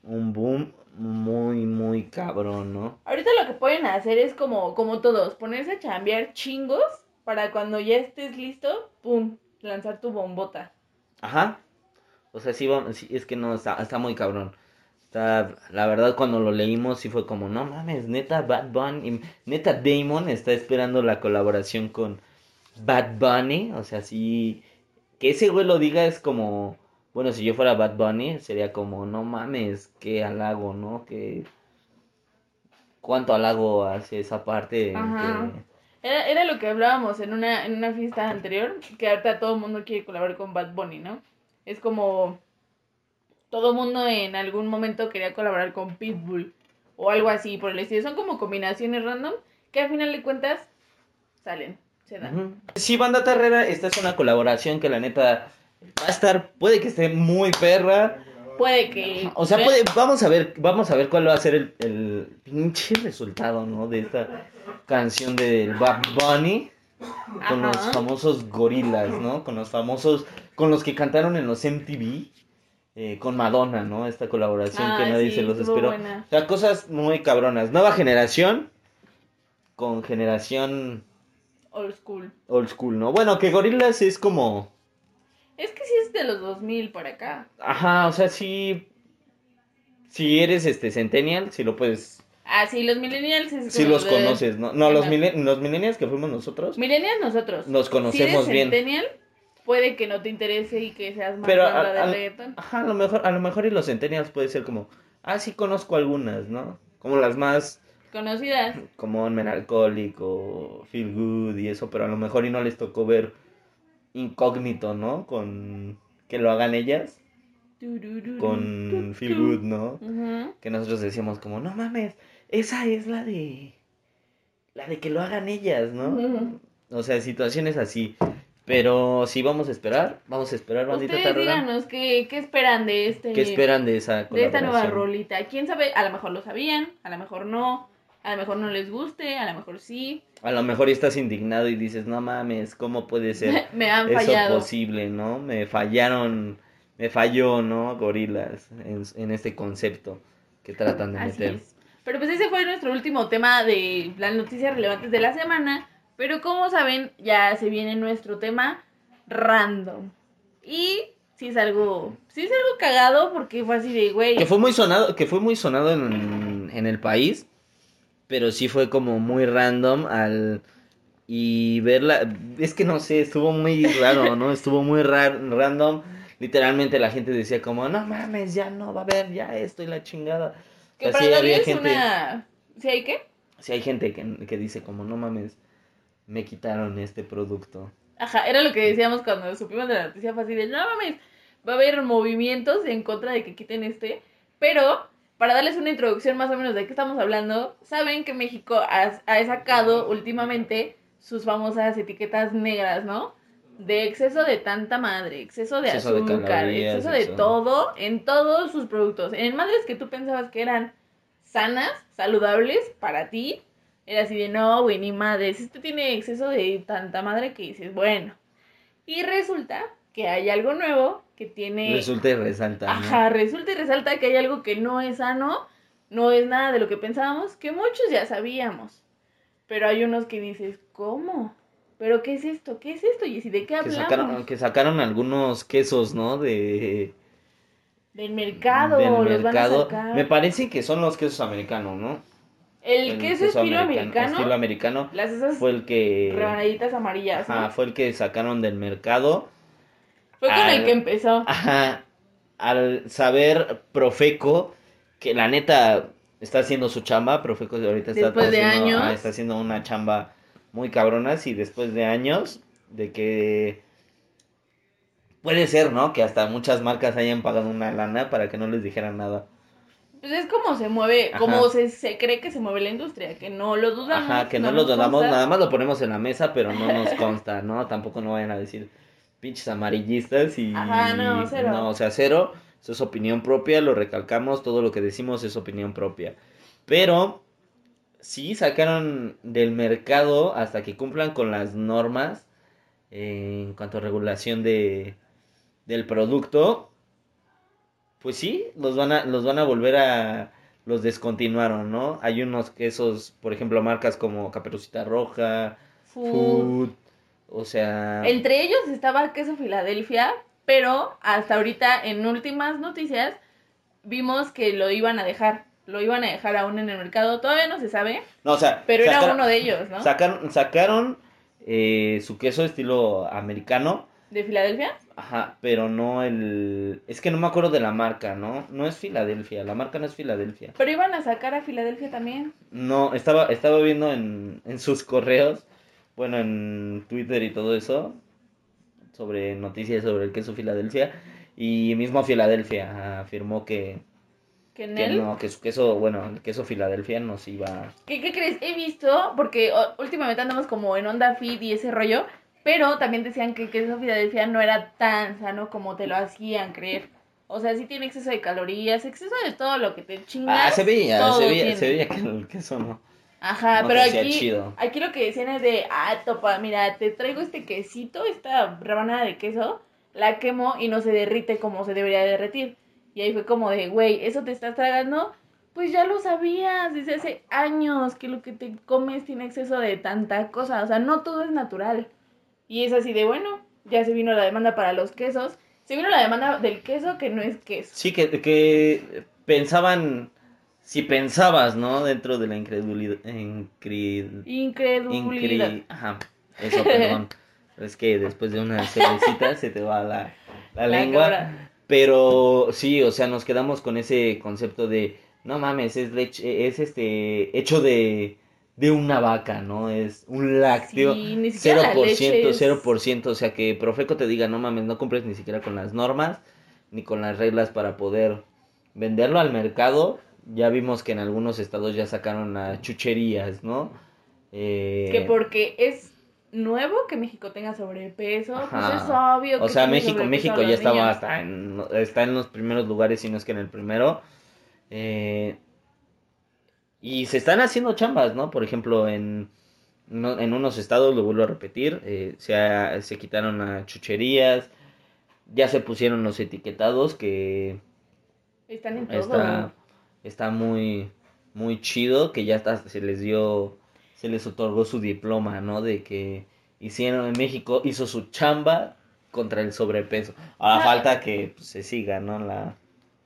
un boom muy, muy cabrón, ¿no? Ahorita lo que pueden hacer es como, como todos, ponerse a chambear chingos para cuando ya estés listo, pum, lanzar tu bombota. Ajá. O sea, sí, es que no, está, está muy cabrón. La verdad, cuando lo leímos, sí fue como, no mames, neta, Bad Bunny, neta, Damon está esperando la colaboración con Bad Bunny. O sea, sí, que ese güey lo diga es como, bueno, si yo fuera Bad Bunny, sería como, no mames, qué halago, ¿no? Que, cuánto halago hace esa parte. en Ajá. que- Era, era lo que hablábamos en una, en una fiesta anterior, que ahorita todo el mundo quiere colaborar con Bad Bunny, ¿no? Es como todo mundo en algún momento quería colaborar con Pitbull o algo así por el estilo. Son como combinaciones random que al final de cuentas salen, se dan. Sí, Banda Terrera, esta es una colaboración que la neta va a estar, puede que esté muy perra. Puede que... O sea, puede, vamos a ver, vamos a ver cuál va a ser el, el pinche resultado, ¿no? De esta canción del Bad Bunny con Ajá. los famosos gorilas, ¿no? Con los famosos, con los que cantaron en los MTV, eh, con Madonna, ¿no? Esta colaboración Ah, que nadie sí, se los esperó. buena. O sea, cosas muy cabronas. Nueva generación con generación Old school. old school, ¿no? Bueno, que gorilas es como... Es que sí es de los 2000 para acá. Ajá, o sea, sí... Si eres este centennial, si lo puedes Ah, sí, los millennials es Si los de- conoces, ¿no? No, los, milen- los millennials que fuimos nosotros. Millennials nosotros. Nos conocemos si eres bien. centennial, puede que no te interese y que seas más Pero a- de a- reggaetón. Ajá, a lo mejor, a lo mejor y los centennials puede ser como, ah, sí conozco algunas, ¿no? Como las más, Conocidas. como Men Alcoholic o Feel Good y eso, pero a lo mejor y no les tocó ver incógnito, ¿no? Con que lo hagan ellas, con Feel Good, ¿no? Ujú. Que nosotros decíamos como, no mames, esa es la de, la de que lo hagan ellas, ¿no? Ujú. O sea, situaciones así. Pero si vamos a esperar, vamos a esperar, bandita Ustedes Tarrera. díganos qué, qué esperan de este ¿Qué esperan de esa de esta nueva rolita. ¿Quién sabe? A lo mejor lo sabían, a lo mejor no, a lo mejor no les guste, a lo mejor sí. A lo mejor estás indignado y dices, no mames, ¿cómo puede ser Me han eso fallado. posible, no? Me fallaron, me falló, ¿no? Gorilas en, en este concepto que tratan de Así meter. es. Pero pues ese fue nuestro último tema de las noticias relevantes de la semana. Pero como saben, ya se viene nuestro tema random. Y sí es algo, sí es algo cagado porque fue así de, güey. Que fue muy sonado, que fue muy sonado en, en el país, pero sí fue como muy random al y verla, es que no sé, estuvo muy raro, ¿no? Estuvo muy ra- random. Literalmente la gente decía como, no mames, ya no va a haber ya esto y la chingada. Que O sea, para sí había gente, una... ¿Sí hay qué? sí hay gente que, que dice como, no mames, me quitaron este producto. Ajá, era lo que decíamos cuando supimos de la noticia así de, no mames, va a haber movimientos en contra de que quiten este, pero para darles una introducción más o menos de qué estamos hablando, saben que México ha, ha sacado últimamente sus famosas etiquetas negras, ¿no? De exceso de tanta madre, exceso de Exceso de azúcar, calorías, exceso de todo en todos sus productos. En madres que tú pensabas que eran sanas, saludables para ti, era así de no, güey, ni madres, este tiene exceso de tanta madre que dices, bueno. Y resulta que hay algo nuevo que tiene... Resulta y resalta, ¿no? Ajá, resulta y resalta que hay algo que no es sano, no es nada de lo que pensábamos, que muchos ya sabíamos. Pero hay unos que dices, ¿cómo? ¿Pero qué es esto? ¿Qué es esto? Y si de qué Que hablamos? sacaron, que sacaron algunos quesos, ¿no? De... Del mercado, del los van a mercado. sacar. Me parece que son los quesos americanos, ¿no? El, queso, estilo americano, Estilo americano las esas fue el que rebanaditas amarillas, ¿no? ajá, fue el que sacaron del mercado. Fue con el que empezó. Ajá, al saber Profeco que la neta está haciendo su chamba, Profeco ahorita está Después de haciendo, años. ah, está haciendo una chamba muy cabrona y después de años de que puede ser, ¿no? Que hasta muchas marcas hayan pagado una lana para que no les dijeran nada. Pues es como se mueve, Ajá. como se, se cree que se mueve la industria, que no lo dudamos. Ajá, que no, lo dudamos, consta. nada más lo ponemos en la mesa, pero no nos consta, ¿no? Tampoco no vayan a decir pinches amarillistas y... Ajá, no, cero. No, o sea, cero, eso es opinión propia, lo recalcamos, todo lo que decimos es opinión propia. Pero sí sacaron del mercado hasta que cumplan con las normas eh, en cuanto a regulación de, del producto, pues sí, los van a, los van a volver a, los descontinuaron, ¿no? Hay unos quesos, por ejemplo, marcas como Caperucita Roja, Food. Food, o sea... Entre ellos estaba queso Filadelfia, pero hasta ahorita en últimas noticias vimos que lo iban a dejar. Lo iban a dejar aún en el mercado. Todavía no se sabe, No, o sea, pero era uno de ellos, ¿no? Sacaron, sacaron eh, su queso estilo americano, ¿De Filadelfia? Ajá, pero no el... Es que no me acuerdo de la marca, ¿no? No es Filadelfia, la marca no es Filadelfia. Pero iban a sacar a Filadelfia también. No, estaba, estaba viendo en, en sus correos, bueno, en Twitter y todo eso, sobre noticias sobre el queso Filadelfia, y mismo Filadelfia afirmó que, Que en que él. no, que su queso, bueno, el queso Filadelfia nos iba... ¿Qué, qué crees? He visto, porque últimamente andamos como en onda fit y ese rollo, pero también decían que el queso Filadelfia no era tan sano como te lo hacían creer. O sea, sí tiene exceso de calorías, exceso de todo lo que te chingas. Ah, se veía, se veía, se veía que el queso no. Ajá, no pero aquí, chido. aquí lo que decían es de, ah, topa, mira, te traigo este quesito, esta rebanada de queso, la quemo y no se derrite como se debería derretir. Y ahí fue como de, güey, ¿eso te estás tragando? Pues ya lo sabías desde hace años que lo que te comes tiene exceso de tanta cosa, o sea, no todo es natural. Y es así de, bueno, ya se vino la demanda para los quesos, se vino la demanda del queso que no es queso. Sí, que, que pensaban, si pensabas, ¿no? Dentro de la incredulidad, incre- Incredulidad. incre- ajá, eso, perdón. es que después de una cervecita se te va la, la La lengua. cabra. Pero sí, o sea, nos quedamos con ese concepto de, no mames, es leche, es este, hecho de, de una vaca, ¿no? Es un lácteo. Sí, ni siquiera la 0%, leche es- 0%, o sea que Profeco te diga, no mames, no cumples ni siquiera con las normas, ni con las reglas para poder venderlo al mercado. Ya vimos que en algunos estados ya sacaron a chucherías, ¿no? Eh, Que porque es nuevo que México tenga sobrepeso, pues es obvio que O sea, México, México ya estaba hasta en, está en los primeros lugares, si no es que en el primero. Eh, y se están haciendo chambas, ¿no? Por ejemplo, en, en unos estados, lo vuelvo a repetir, eh, se, ha- se quitaron a chucherías, ya se pusieron los etiquetados que Están en todo. está, está muy, muy chido, que ya hasta se les dio, se les otorgó su diploma, ¿no? De que hicieron en México, hizo su chamba contra el sobrepeso. Ahora Ah. falta que pues, se siga, ¿no? La,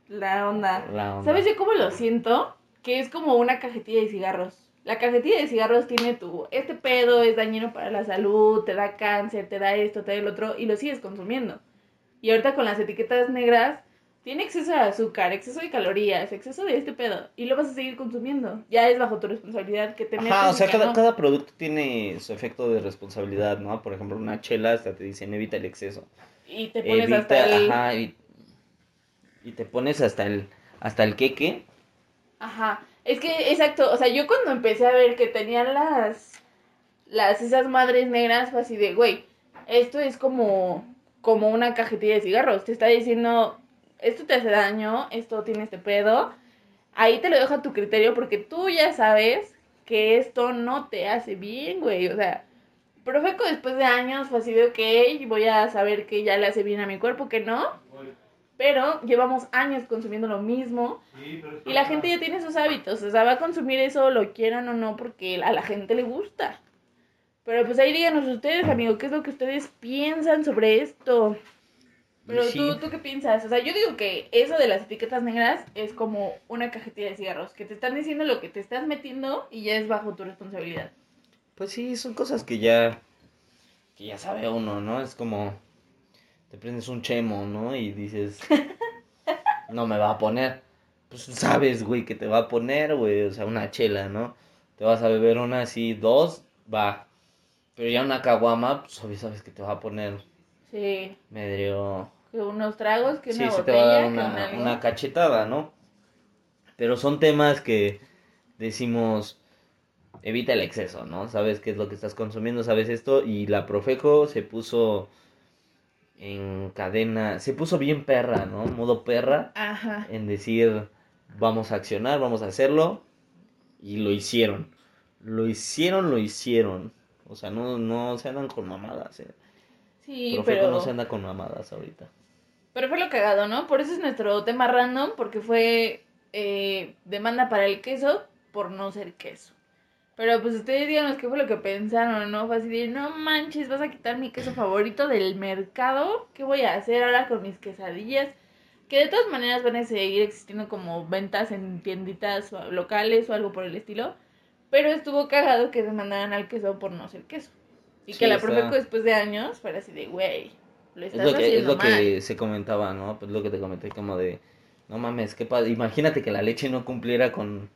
La onda. la onda. ¿Sabes yo cómo lo siento? Que es como una cajetilla de cigarros. La cajetilla de cigarros tiene tu, este pedo es dañino para la salud, te da cáncer, te da esto, te da el otro, y lo sigues consumiendo. Y ahorita con las etiquetas negras, tiene exceso de azúcar, exceso de calorías, exceso de este pedo, y lo vas a seguir consumiendo. Ya es bajo tu responsabilidad que te metas o sea, cada, no. cada producto tiene su efecto de responsabilidad, ¿no? Por ejemplo, una chela hasta te dicen evita el exceso. Y te pones Evita, hasta el... ajá, y, y te pones hasta el, hasta el queque. Ajá, es que, exacto, o sea, yo cuando empecé a ver que tenían las, las, esas madres negras, fue así de, güey, esto es como, como una cajetilla de cigarros, te está diciendo, esto te hace daño, esto tiene este pedo, ahí te lo dejo a tu criterio porque tú ya sabes que esto no te hace bien, güey, o sea, Profeco después de años fue así de, ok, voy a saber que ya le hace bien a mi cuerpo, que no, pero llevamos años consumiendo lo mismo. Sí, pero Y la gente ya tiene sus hábitos, o sea, va a consumir eso, lo quieran o no, porque a la gente le gusta. Pero pues ahí díganos ustedes, amigo, ¿qué es lo que ustedes piensan sobre esto? Pero Sí. tú, ¿tú qué piensas? O sea, yo digo que eso de las etiquetas negras es como una cajetilla de cigarros, que te están diciendo lo que te estás metiendo y ya es bajo tu responsabilidad. Pues sí, son cosas que ya, que ya sabe uno, ¿no? Es como, te prendes un chemo, ¿no? Y dices, no me va a poner. Pues sabes, güey, que te va a poner, güey, o sea, una chela, ¿no? Te vas a beber una así, dos, va. Pero ya una caguama, pues obvio sabes que te va a poner Sí, medio... que unos tragos, que Sí, una se te va a dar botella, una... una cachetada, ¿no? Pero son temas que decimos, evita el exceso, ¿no? Sabes qué es lo que estás consumiendo, sabes esto, y la Profeco se puso en cadena, se puso bien perra, ¿no? Modo perra, Ajá. en decir, vamos a accionar, vamos a hacerlo, y lo hicieron. Lo hicieron, lo hicieron. O sea, no, no se andan con mamadas, ¿eh? Sí, Pero, pero... No se anda con mamadas ahorita. Pero fue lo cagado, ¿no? Por eso es nuestro tema random, porque fue eh, demanda para el queso por no ser queso. Pero pues ustedes díganos qué fue lo que pensaron, ¿no? Fue así de, no manches, vas a quitar mi queso favorito del mercado. ¿Qué voy a hacer ahora con mis quesadillas? Que de todas maneras van a seguir existiendo como ventas en tienditas locales o algo por el estilo. Pero estuvo cagado que demandaran al queso por no ser queso. Y Sí, que la Profeco después de años fuera así de, güey, lo Es estás lo que, es haciendo lo mal. que se comentaba, ¿no? Pues lo que te comenté, como de, no mames, qué padre. Imagínate que la leche no cumpliera con,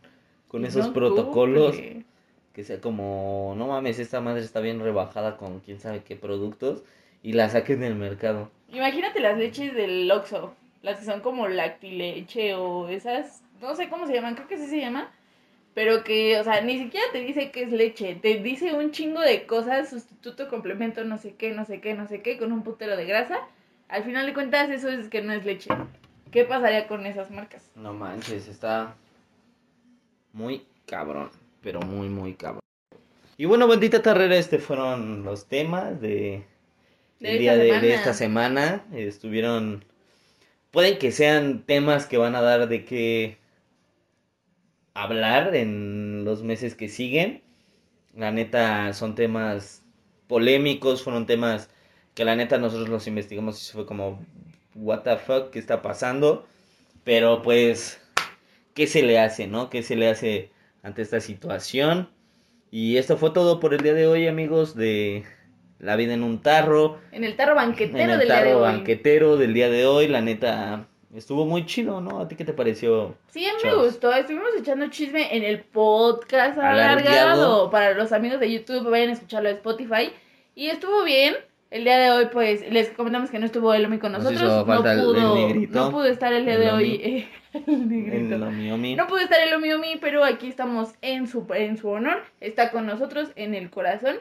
con esos no protocolos. cumple. Que sea como, no mames, esta madre está bien rebajada con quién sabe qué productos. Y la saquen del mercado. Imagínate las leches del Oxxo, las que son como lactileche o esas, no sé cómo se llaman, creo que sí se llama, pero que, o sea, ni siquiera te dice que es leche, te dice un chingo de cosas, sustituto, complemento, no sé qué, no sé qué, no sé qué, con un putero de grasa. Al final de cuentas eso es que no es leche. ¿Qué pasaría con esas marcas? No manches, está muy cabrón. Pero muy, muy cabrón. Y bueno, bendita tarrera, este fueron los temas de, De el día de, de esta semana. Estuvieron. Pueden que sean temas que van a dar de qué hablar en los meses que siguen. La neta, son temas polémicos, fueron temas que la neta nosotros los investigamos y fue como, what the fuck, ¿qué está pasando? Pero pues, ¿qué se le hace, no? ¿Qué se le hace ante esta situación? Y esto fue todo por el día de hoy, amigos, de La vida en un tarro, En el tarro banquetero en el del día de tarro hoy. banquetero del día de hoy. La neta, estuvo muy chido, ¿no? ¿A ti qué te pareció? Sí, a mí me gustó. Estuvimos echando chisme en el podcast Alargado. alargado. Para los amigos de YouTube, vayan a escucharlo de Spotify. Y estuvo bien. El día de hoy, pues, les comentamos que no estuvo Elomi con Nos nosotros. falta el- no, el pudo, negrito. no pudo estar el día de hoy. eh, el negrito. En lo mío, mi. No pudo estar el Omi Omi, pero aquí estamos en su, en su honor. Está con nosotros en el corazón.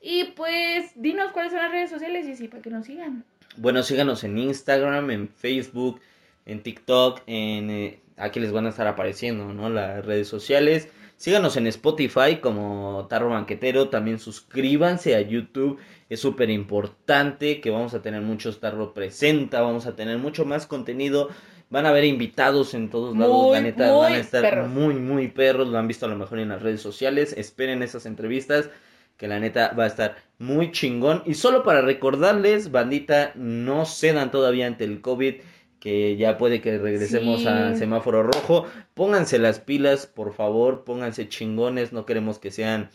Y pues, dinos cuáles son las redes sociales, y sí, para que nos sigan. Bueno, síganos en Instagram, en Facebook, en TikTok, en eh, aquí les van a estar apareciendo, ¿no? Las redes sociales. Síganos en Spotify como Tarro Banquetero, también suscríbanse a YouTube, es súper importante que vamos a tener muchos Tarro Presenta, vamos a tener mucho más contenido, van a haber invitados en todos lados, Muy, la neta, van a estar perros. muy, muy perros, lo han visto a lo mejor en las redes sociales, esperen esas entrevistas, que la neta va a estar muy chingón. Y solo para recordarles, bandita, no cedan todavía ante el COVID, que ya puede que regresemos Sí. a semáforo rojo. Pónganse las pilas, por favor, pónganse chingones, no queremos que sean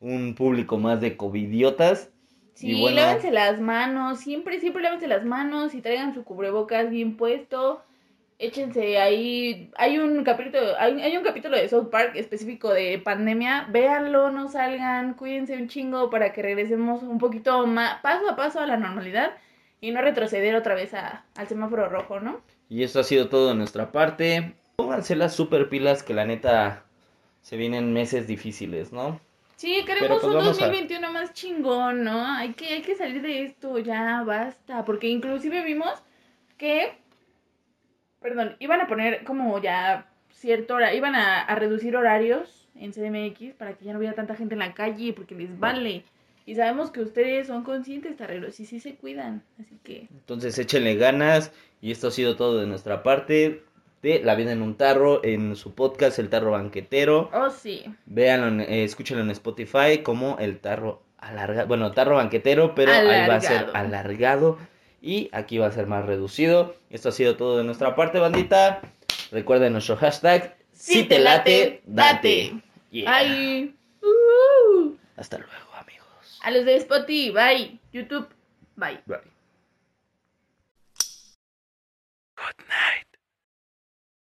un público más de covidiotas. Sí, Y bueno- lávense las manos, siempre, siempre lávense las manos y traigan su cubrebocas bien puesto. Échense ahí, hay un capítulo, hay, hay un capítulo de South Park específico de pandemia, véanlo, no salgan, cuídense un chingo para que regresemos un poquito más, paso a paso a la normalidad y no retroceder otra vez a- al semáforo rojo, ¿no? Y esto ha sido todo de nuestra parte. Pónganse las super pilas, que la neta se vienen meses difíciles, ¿no? Sí, queremos pues, un vamos a- 2021 más chingón, ¿no? Hay que, hay que salir de esto, ya basta. Porque inclusive vimos que, perdón, iban a poner como ya cierto hora, iban a, a reducir horarios en CDMX para que ya no hubiera tanta gente en la calle, porque les vale. Y sabemos que ustedes son conscientes, tarreros, y sí se cuidan. Así que, Entonces échenle ganas y esto ha sido todo de nuestra parte de La vida en un tarro en su podcast El Tarro Banquetero. oh sí. Véanlo, en- eh, escúchenlo en Spotify como El Tarro Alargado, bueno, Tarro Banquetero, pero ahí va a ser Alargado. y aquí va a ser más reducido. Esto ha sido todo de nuestra parte, bandita. Recuerden nuestro hashtag si te late, date. Yeah. Bye. Uh. Hasta luego. A los de Spotify, bye. YouTube, bye. Bye.